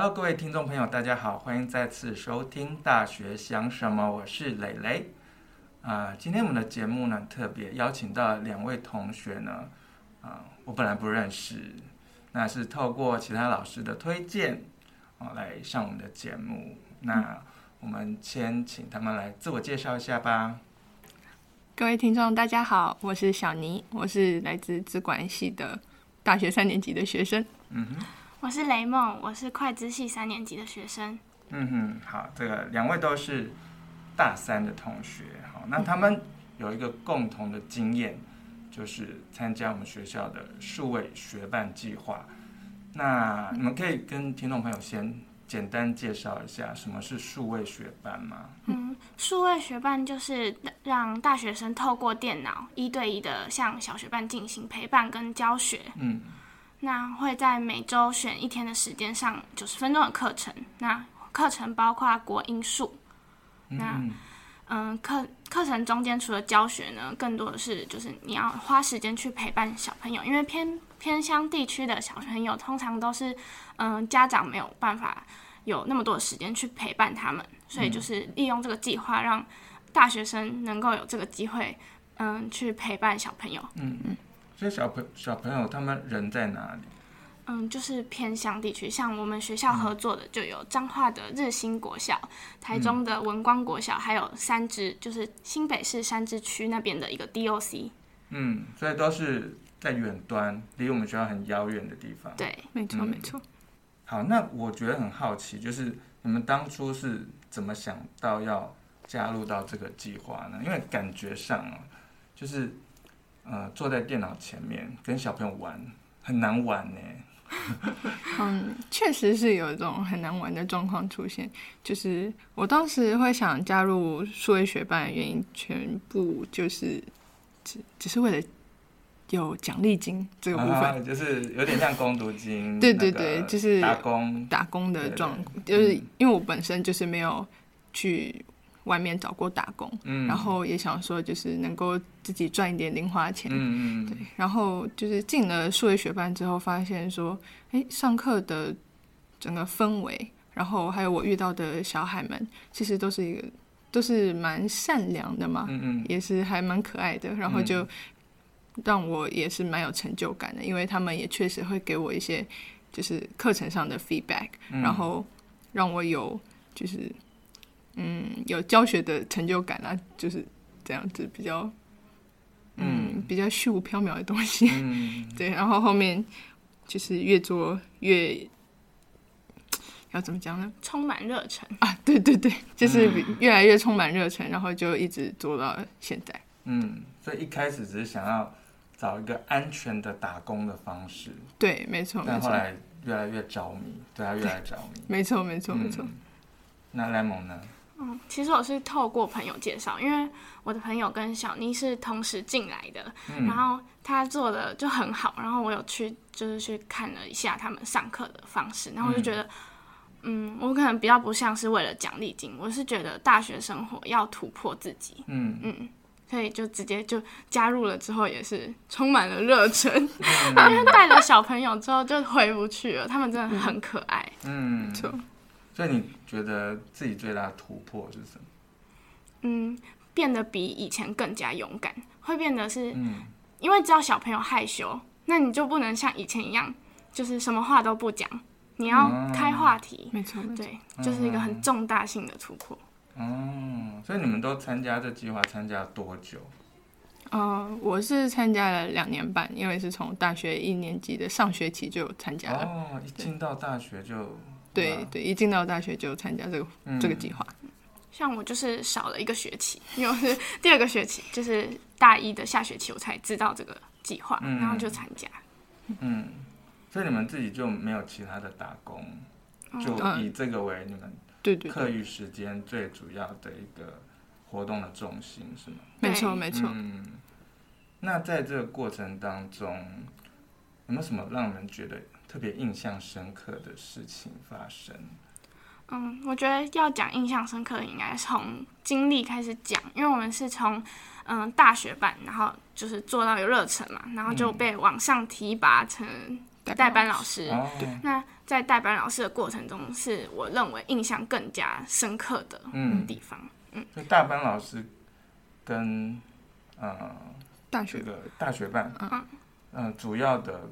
Hello，各位听众朋友，大家好，欢迎再次收听《大学想什么》，我是蕾蕾。啊、呃，今天我们的节目呢，特别邀请到两位同学呢，啊、呃，我本来不认识，那是透过其他老师的推荐啊、呃，来上我们的节目。那我们先请他们来自我介绍一下吧。各位听众，大家好，我是小尼，我是来自资管系的大学三年级的学生。嗯哼，我是雷梦，我是会计系三年级的学生。嗯哼，好，这个两位都是大三的同学。好那他们有一个共同的经验，就是参加我们学校的数位学伴计划。那你们可以跟听众朋友先简单介绍一下什么是数位学伴吗？嗯，数位学伴就是让大学生透过电脑一对一的向小学伴进行陪伴跟教学。嗯，那会在每周选一天的时间上九十分钟的课程。那课程包括国英数。那嗯。嗯，课课程中间除了教学呢，更多的是就是你要花时间去陪伴小朋友，因为偏偏乡地区的小朋友通常都是，嗯，家长没有办法有那么多的时间去陪伴他们，所以就是利用这个计划，让大学生能够有这个机会，嗯，去陪伴小朋友。嗯。嗯，所以小朋小朋友他们人在哪里？嗯，就是偏乡地区，像我们学校合作的就有彰化的日新国小、嗯、台中的文光国小，还有三支，就是新北市三芝区那边的一个 DOC。嗯，所以都是在远端，离我们学校很遥远的地方。对，没错、嗯、没错。好，那我觉得很好奇，就是你们当初是怎么想到要加入到这个计划呢？因为感觉上啊，就是呃，坐在电脑前面跟小朋友玩很难玩呢。嗯，确实是有一种很难玩的状况出现。就是我当时会想加入数位学班的原因，全部就是只只是为了有奖励金这个部分，啊、就是有点像工读金。对对对，就是打工打工的状，就是因为我本身就是没有去。外面找过打工，嗯，然后也想说就是能够自己赚一点零花钱，嗯，对，然后就是进了数位学班之后，发现说，哎，上课的整个氛围，然后还有我遇到的小孩们，其实都是一个都是蛮善良的嘛，嗯嗯，也是还蛮可爱的，然后就让我也是蛮有成就感的，因为他们也确实会给我一些就是课程上的 feedback，然后让我有就是。嗯，有教学的成就感啊，就是这样子比较，嗯，嗯比较虚无缥缈的东西，嗯、对。然后后面就是越做越，要怎么讲呢？充满热忱啊！对对对，就是越来越充满热忱，然后就一直做到现在。嗯，所以一开始只是想要找一个安全的打工的方式，对，没错。但后来越来越着迷，对他越来越着迷。没错，没错，没错。那莱蒙呢？嗯，其实我是透过朋友介绍，因为我的朋友跟小妮是同时进来的，嗯、然后他做的就很好，然后我有去就是去看了一下他们上课的方式，然后我就觉得，嗯，嗯，我可能比较不像是为了奖励金，我是觉得大学生活要突破自己，嗯。嗯，所以就直接就加入了，之后也是充满了热忱，因为带了小朋友之后就回不去了，他们真的很可爱，嗯，就。所以你觉得自己最大的突破是什么？嗯，变得比以前更加勇敢，会变得是，嗯，因为知道小朋友害羞，那你就不能像以前一样，就是什么话都不讲，你要开话题，没错，对，就是一个很重大性的突破。哦，所以你们都参加这计划参加了多久？呃，我是参加了两年半，因为是从大学一年级的上学期就有参加了。哦，一进到大学就。对对，一进到大学就参加这个、嗯、这个计划。像我就是少了一个学期，因为是第二个学期，就是大一的下学期我才知道这个计划，嗯、然后就参加。嗯，所以你们自己就没有其他的打工，嗯、就以这个为你们对对课余时间最主要的一个活动的重心，是吗？没错没错。嗯，那在这个过程当中，有没有什么让人觉得？特别印象深刻的事情发生。嗯，我觉得要讲印象深刻的，应该从经历开始讲，因为我们是从嗯大学班，然后就是做到有热忱嘛，然后就被往上提拔成代班老师。哦、那在代班老师的过程中，是我认为印象更加深刻的地方。嗯，所以代班老师跟呃大学的大学班，嗯、呃、主要的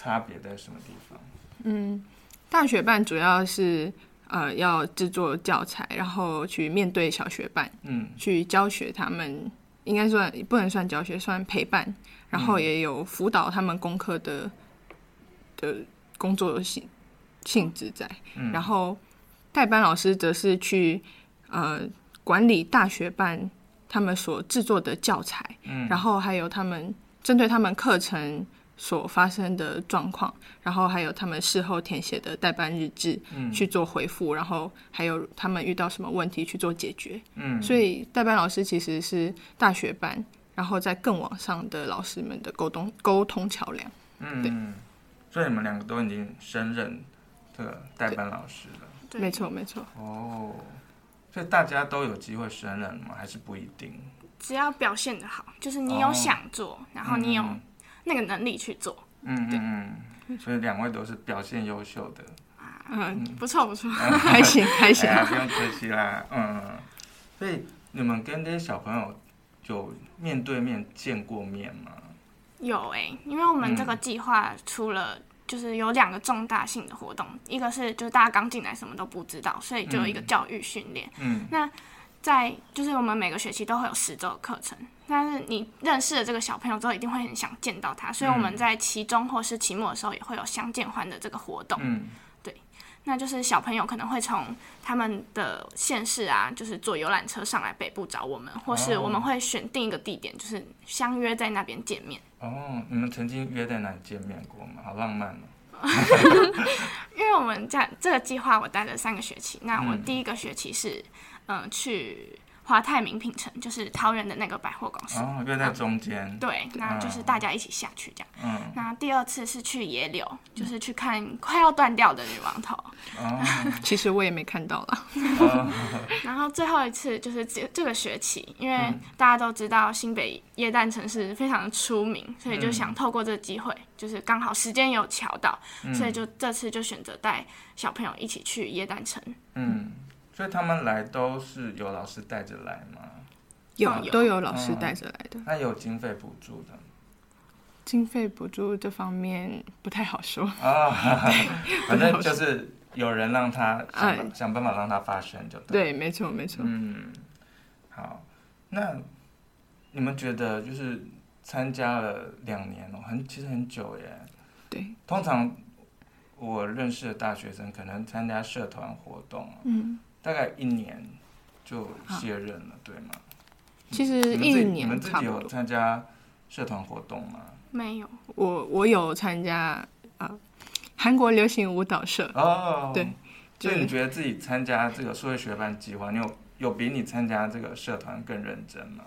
差别在什么地方？嗯，大学办主要是呃要制作教材，然后去面对小学办，嗯，去教学他们，应该算不能算教学，算陪伴，然后也有辅导他们功课的、嗯、的工作性性质在，嗯、然后代班老师则是去呃管理大学办他们所制作的教材，嗯，然后还有他们针对他们课程。所发生的状况，然后还有他们事后填写的代班日志，嗯，去做回复，然后还有他们遇到什么问题去做解决，嗯，所以代班老师其实是大学班，然后在更往上的老师们的沟通沟通桥梁，嗯，对，所以你们两个都已经升任这个代班老师了，对，没错没错，哦，所以大家都有机会升任吗？还是不一定？只要表现的好，就是你有想做，哦，然后你有。那个能力去做，嗯嗯嗯，所以两位都是表现优秀的，嗯，不错不错，还行还行，不用客气啦，嗯，所以你们跟这些小朋友有面对面见过面吗？有哎、欸，因为我们这个计划除了就是有两个重大性的活动，嗯、一个是就是大家刚进来什么都不知道，所以就有一个教育训练，嗯，那。在就是我们每个学期都会有十周的课程，但是你认识了这个小朋友之后，一定会很想见到他，所以我们在期中或是期末的时候也会有相见欢的这个活动。嗯，对，那就是小朋友可能会从他们的县市啊，就是坐游览车上来北部找我们，或是我们会选定一个地点，就是相约在那边见面。哦，你们曾经约在哪里见面过吗？好浪漫哦！因为我们在这个计划我待了三个学期，那我第一个学期是。嗯，去华泰名品城，就是桃园的那个百货公司。哦，就在中间、嗯。对，那就是大家一起下去这样。嗯。那第二次是去野柳，就是去看快要断掉的女王头。哦。其实我也没看到了。然后最后一次就是这这个学期，因为大家都知道新北耶诞城是非常的出名，所以就想透过这个机会，就是刚好时间有巧到，所以就这次就选择带小朋友一起去耶诞城。嗯。所以他们来都是有老师带着来吗？有，都有老师带着来的。那、嗯、有经费补助的？经费补助这方面不太好说啊。哦、反正就是有人让他想、嗯、想办法让他发声就对。对，没错，没错。嗯，好。那你们觉得就是参加了两年哦，很其实很久耶。对。通常我认识的大学生可能参加社团活动，嗯。大概一年就卸任了，对吗？其实一年，你们自己有参加社团活动吗？没有，我我有参加啊，韩国流行舞蹈社。哦，对，所以你觉得自己参加这个数学学班计划，你有有比你参加这个社团更认真吗？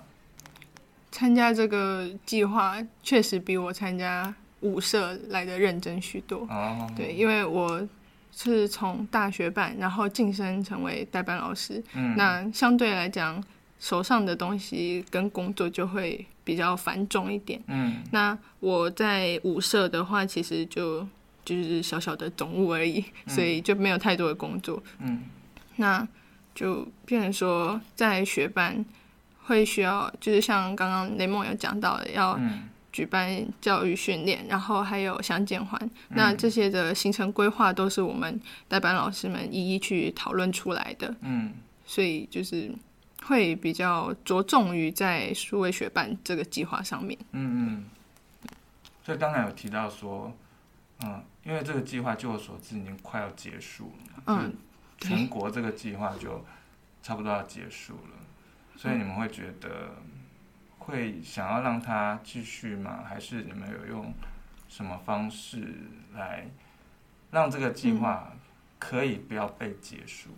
参加这个计划确实比我参加舞社来的认真许多。哦，对，因为我。是从大学班，然后晋升成为代班老师。嗯，那相对来讲，手上的东西跟工作就会比较繁重一点。嗯，那我在舞社的话，其实就就是小小的总务而已，嗯，所以就没有太多的工作。嗯，那就变成说，在学班会需要，就是像刚刚雷梦有讲到的，要。嗯举办教育训练，然后还有相见欢，嗯、那这些的行程规划都是我们代班老师们一一去讨论出来的。嗯，所以就是会比较着重于在数位学伴这个计划上面。嗯嗯。所以刚才有提到说，嗯，因为这个计划据我所知已经快要结束了，嗯，全国这个计划就差不多要结束了，所以你们会觉得。会想要让他继续吗？还是你们有用什么方式来让这个计划可以不要被结束？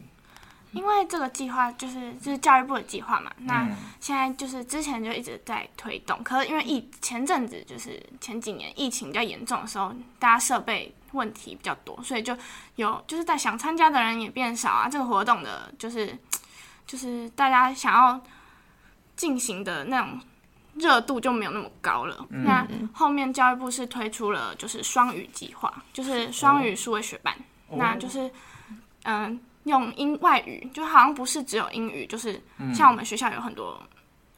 因为这个计划就是就是教育部的计划嘛。那现在就是之前就一直在推动，可是因为疫前阵子就是前几年疫情比较严重的时候，大家设备问题比较多，所以就有就是在想参加的人也变少啊。这个活动的就是就是大家想要进行的那种。热度就没有那么高了。嗯、那后面教育部是推出了就是双语计划，就是双语数位学班，哦、那就是嗯、呃、用英外语，就好像不是只有英语，就是像我们学校有很多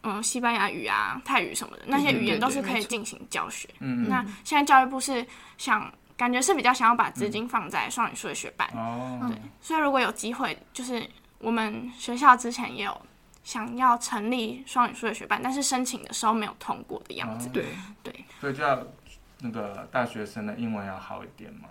嗯西班牙语啊、泰语什么的那些语言都是可以进行教学。嗯，那现在教育部是想感觉是比较想要把资金放在双语数位学伴。哦、嗯，对，所以如果有机会，就是我们学校之前也有。想要成立双语数学学班，但是申请的时候没有通过的样子。对、哦、对，对所以就要那个大学生的英文要好一点嘛，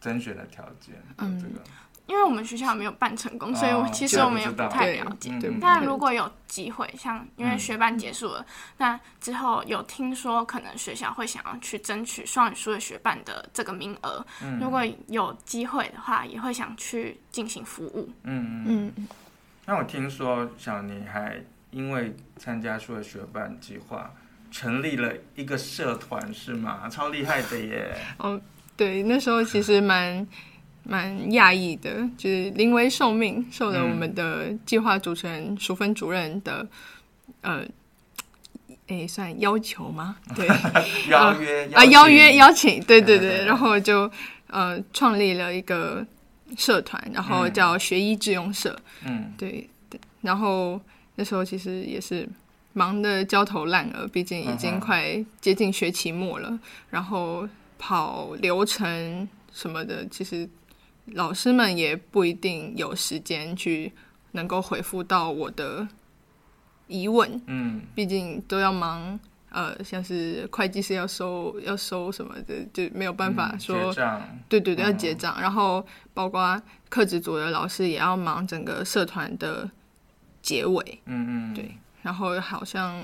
甄选的条件。嗯，这个，因为我们学校没有办成功，哦、所以我其实我们也不太了解。但如果有机会，像因为学班结束了，嗯、那之后有听说可能学校会想要去争取双语数学学班的这个名额。嗯、如果有机会的话，也会想去进行服务。嗯嗯。嗯那我听说小妮还因为参加数学学伴计划，成立了一个社团，是吗？超厉害的耶！哦，对，那时候其实蛮蛮讶异的，就是临危受命，受了我们的计划主持人淑芬主任的、嗯、呃，诶，算要求吗？对，邀约啊，邀约邀请，对对对，然后就呃创立了一个。社团，然后叫学医致用社。嗯，对对。然后那时候其实也是忙得焦头烂额，毕竟已经快接近学期末了。嗯、然后跑流程什么的，其实老师们也不一定有时间去能够回复到我的疑问。嗯，毕竟都要忙。呃，像是会计师要收要收什么的，就没有办法说。嗯、结账。对对对，要结账。嗯、然后包括课职组的老师也要忙整个社团的结尾。嗯嗯。对，然后好像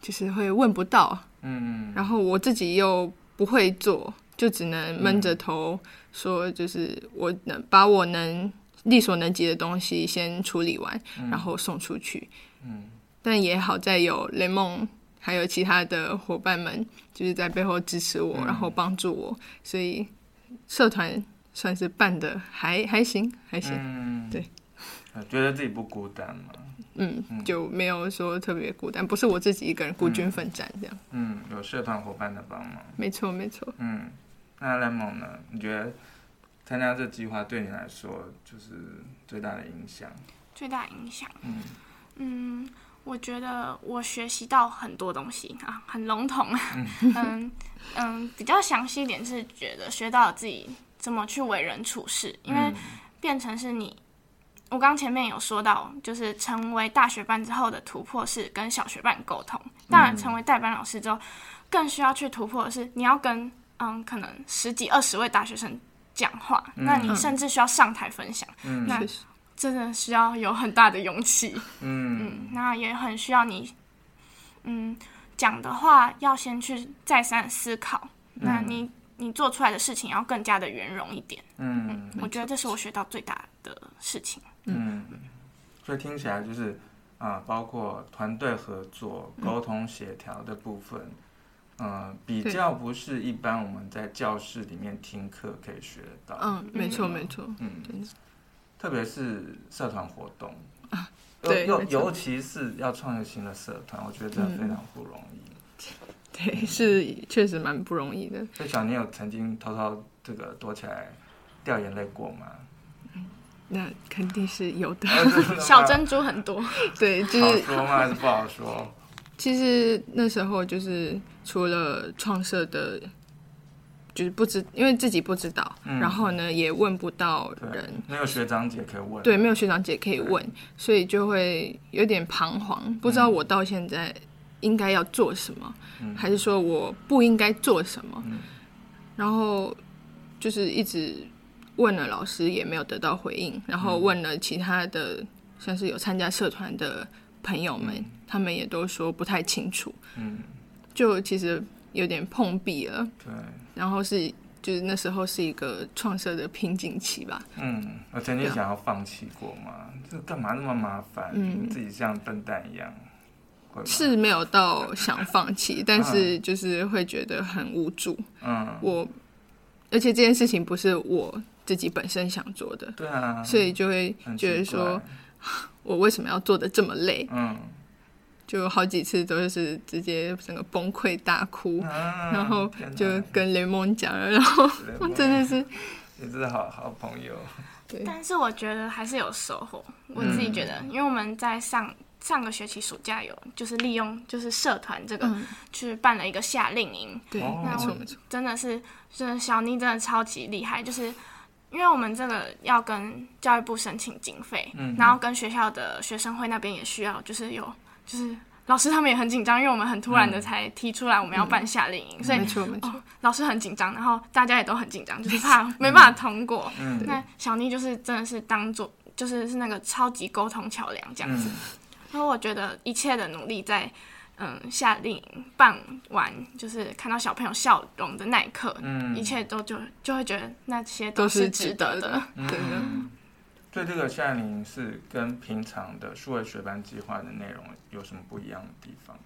就是会问不到。嗯嗯。然后我自己又不会做，就只能闷着头说，就是我能把我能力所能及的东西先处理完，嗯、然后送出去。嗯。但也好在有雷梦。还有其他的伙伴们，就是在背后支持我，嗯、然后帮助我，所以社团算是办的还还行，还行。嗯，对，觉得自己不孤单嘛。嗯，就没有说特别孤单，不是我自己一个人孤军奋战这样。嗯，有社团伙伴的帮忙。没错，没错。嗯，那 Lemon 呢？你觉得参加这计划对你来说，就是最大的影响？最大影响。嗯嗯。我觉得我学习到很多东西啊，很笼统。嗯嗯，比较详细一点是觉得学到了自己怎么去为人处事，因为变成是你，我刚前面有说到，就是成为大学班之后的突破是跟小学班沟通，当然成为代班老师之后，更需要去突破的是你要跟嗯可能十几二十位大学生讲话，那你甚至需要上台分享，那。真的需要有很大的勇气，嗯。嗯，那也很需要你，嗯，讲的话要先去再三思考，嗯、那你你做出来的事情要更加的圆融一点，嗯，嗯我觉得这是我学到最大的事情，嗯，嗯所以听起来就是啊、呃，包括团队合作、沟通协调的部分，嗯、呃，比较不是一般我们在教室里面听课可以学得到，嗯，没错没错，嗯。特别是社团活动啊，对，尤尤其是要创一个新的社团，我觉得真的非常不容易。嗯、对，是确实蛮不容易的。所以小你有曾经偷偷这个躲起来掉眼泪过吗？嗯，那肯定是有的。小珍珠很多，对，就是好说吗？还是不好说？其实那时候就是除了创社的。就是不知，因为自己不知道，嗯、然后呢也问不到人，没有学长姐可以问，对，没有学长姐可以问，所以就会有点彷徨，不知道我到现在应该要做什么，嗯、还是说我不应该做什么，嗯、然后就是一直问了老师也没有得到回应，然后问了其他的像是有参加社团的朋友们，嗯、他们也都说不太清楚，嗯，就其实。有点碰壁了，对，然后是就是那时候是一个创设的瓶颈期吧。嗯，我曾经想要放弃过嘛，这干嘛那么麻烦？嗯，自己像笨蛋一样，是没有到想放弃，但是就是会觉得很无助。嗯，我而且这件事情不是我自己本身想做的，对啊，所以就会觉得说，我为什么要做的这么累？嗯。就好几次都是直接整个崩溃大哭，啊、然后就跟雷蒙讲了，然后真的是，也是好好朋友。对，但是我觉得还是有收获，我自己觉得，嗯、因为我们在上上个学期暑假有就是利用就是社团这个、嗯、去办了一个夏令营，对，没错没错，真的是，真的小妮真的超级厉害，就是因为我们这个要跟教育部申请经费，嗯、然后跟学校的学生会那边也需要，就是有就是。老师他们也很紧张，因为我们很突然的才提出来我们要办夏令营，嗯、所以没错没错、哦，老师很紧张，然后大家也都很紧张，就是怕 没办法通过。嗯、那小妮就是真的是当做就是是那个超级沟通桥梁这样子。然后、嗯、我觉得一切的努力在嗯夏令营办完，就是看到小朋友笑容的那一刻，嗯、一切都就就会觉得那些都是值得的，对。的。所以这个夏令营是跟平常的数位学班计划的内容有什么不一样的地方？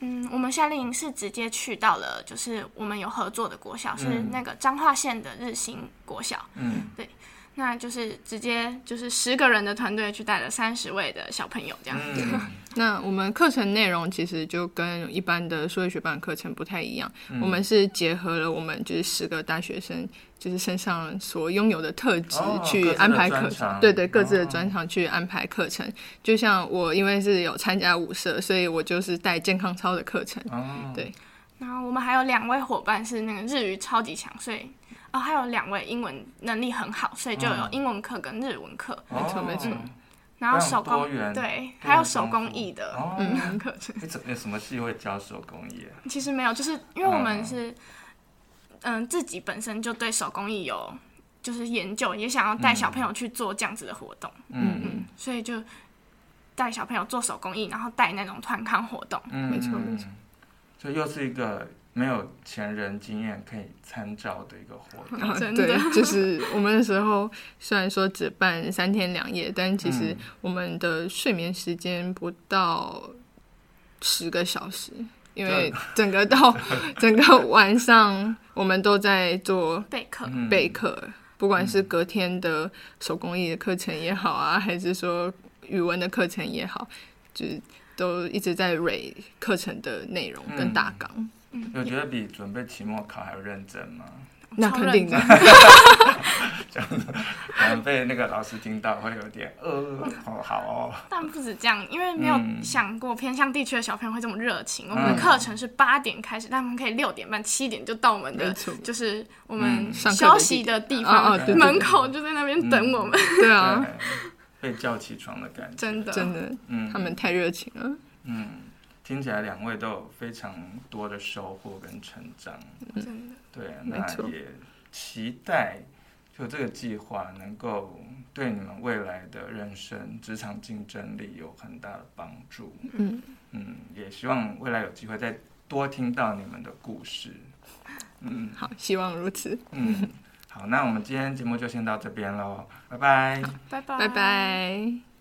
嗯，我们夏令营是直接去到了，就是我们有合作的国小，嗯、是那个彰化县的日新国小。嗯，对，那就是直接就是十个人的团队去带了三十位的小朋友这样子。嗯、那我们课程内容其实就跟一般的数学学班课程不太一样，嗯、我们是结合了我们就是十个大学生。就是身上所拥有的特质去安排课程，对对，各自的专长去安排课程。就像我，因为是有参加舞社，所以我就是带健康操的课程。对。然后我们还有两位伙伴是那个日语超级强，所以哦，还有两位英文能力很好，所以就有英文课跟日文课。没错没错。然后手工对，还有手工艺的嗯课程。你怎么什么系会教手工艺啊？其实没有，就是因为我们是。嗯，自己本身就对手工艺有就是研究，也想要带小朋友去做这样子的活动，嗯嗯，所以就带小朋友做手工艺，然后带那种团康活动，嗯，没错没错，所以又是一个没有前人经验可以参照的一个活动，啊、对，就是我们那时候虽然说只办三天两夜，但其实我们的睡眠时间不到十个小时。因为整个到 整个晚上，我们都在做备课，备课，不管是隔天的手工艺的课程也好啊，还是说语文的课程也好，就是都一直在 read 课程的内容跟大纲。嗯，有觉得比准备期末考还要认真吗？那肯定的，这样子可能被那个老师听到会有点呃，好好哦。但不止这样，因为没有想过偏向地区的小朋友会这么热情。我们的课程是八点开始，他们可以六点半、七点就到我们的，就是我们休息的地方门口，就在那边等我们。对啊，被叫起床的感觉，真的。真的，嗯，他们太热情了。嗯，听起来两位都有非常多的收获跟成长，真的。对，那也期待就这个计划能够对你们未来的人生、职场竞争力有很大的帮助。嗯嗯，也希望未来有机会再多听到你们的故事。嗯，好，希望如此。嗯，好，那我们今天节目就先到这边喽，拜拜，拜拜，拜拜。